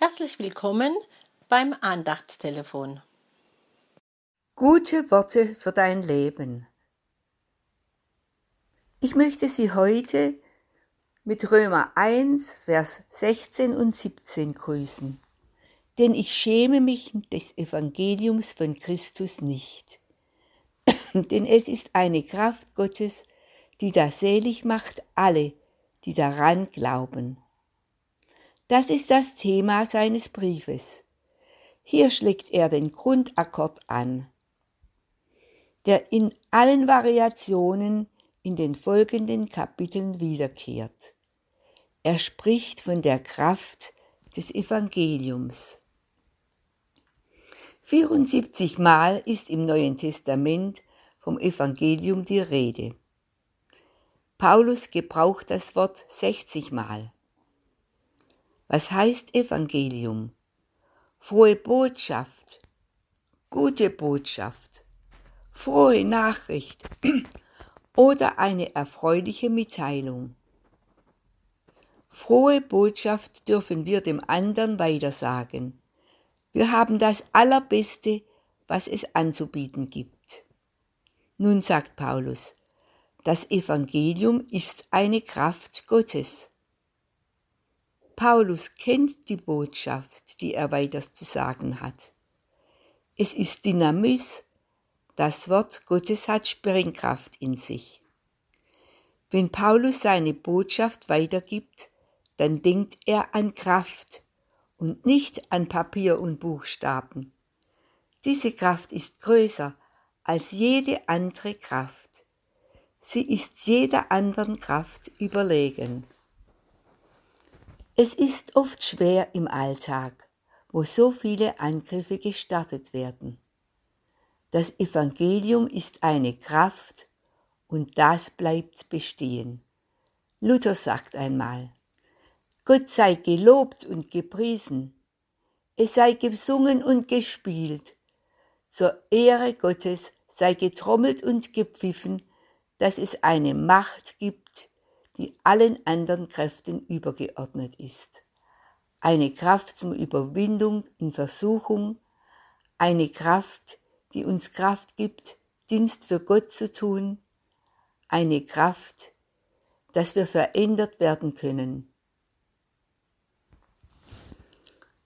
Herzlich willkommen beim Andachtstelefon. Gute Worte für dein Leben. Ich möchte Sie heute mit Römer 1, Vers 16 und 17 grüßen. Denn ich schäme mich des Evangeliums von Christus nicht. Denn es ist eine Kraft Gottes, die da selig macht alle, die daran glauben. Das ist das Thema seines Briefes. Hier schlägt er den Grundakkord an, der in allen Variationen in den folgenden Kapiteln wiederkehrt. Er spricht von der Kraft des Evangeliums. 74 Mal ist im Neuen Testament vom Evangelium die Rede. Paulus gebraucht das Wort 60 Mal. Was heißt Evangelium? Frohe Botschaft, gute Botschaft, frohe Nachricht oder eine erfreuliche Mitteilung. Frohe Botschaft dürfen wir dem anderen weitersagen. Wir haben das Allerbeste, was es anzubieten gibt. Nun sagt Paulus, das Evangelium ist eine Kraft Gottes. Paulus kennt die Botschaft, die er weiter zu sagen hat. Es ist Dynamis, das Wort Gottes hat Sprengkraft in sich. Wenn Paulus seine Botschaft weitergibt, dann denkt er an Kraft und nicht an Papier und Buchstaben. Diese Kraft ist größer als jede andere Kraft. Sie ist jeder anderen Kraft überlegen. Es ist oft schwer im Alltag, wo so viele Angriffe gestartet werden. Das Evangelium ist eine Kraft und das bleibt bestehen. Luther sagt einmal, Gott sei gelobt und gepriesen, es sei gesungen und gespielt, zur Ehre Gottes sei getrommelt und gepfiffen, dass es eine Macht gibt, die allen anderen Kräften übergeordnet ist. Eine Kraft zum Überwindung in Versuchung, eine Kraft, die uns Kraft gibt, Dienst für Gott zu tun, eine Kraft, dass wir verändert werden können.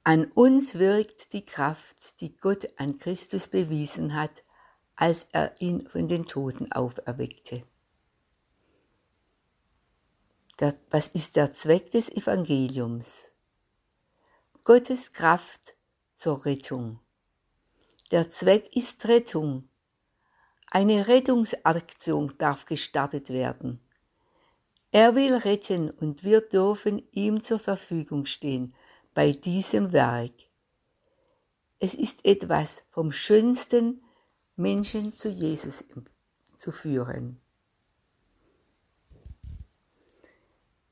An uns wirkt die Kraft, die Gott an Christus bewiesen hat, als er ihn von den Toten auferweckte. Der, was ist der Zweck des Evangeliums? Gottes Kraft zur Rettung. Der Zweck ist Rettung. Eine Rettungsaktion darf gestartet werden. Er will retten und wir dürfen ihm zur Verfügung stehen bei diesem Werk. Es ist etwas vom Schönsten, Menschen zu Jesus zu führen.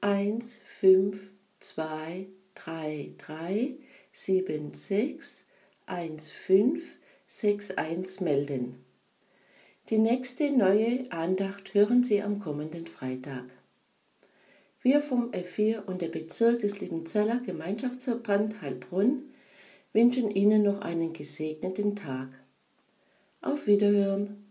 eins fünf zwei drei drei sieben sechs eins fünf sechs eins melden. Die nächste neue Andacht hören Sie am kommenden Freitag. Wir vom F4 und der Bezirk des Liebenzeller Gemeinschaftsverband Heilbronn wünschen Ihnen noch einen gesegneten Tag. Auf Wiederhören!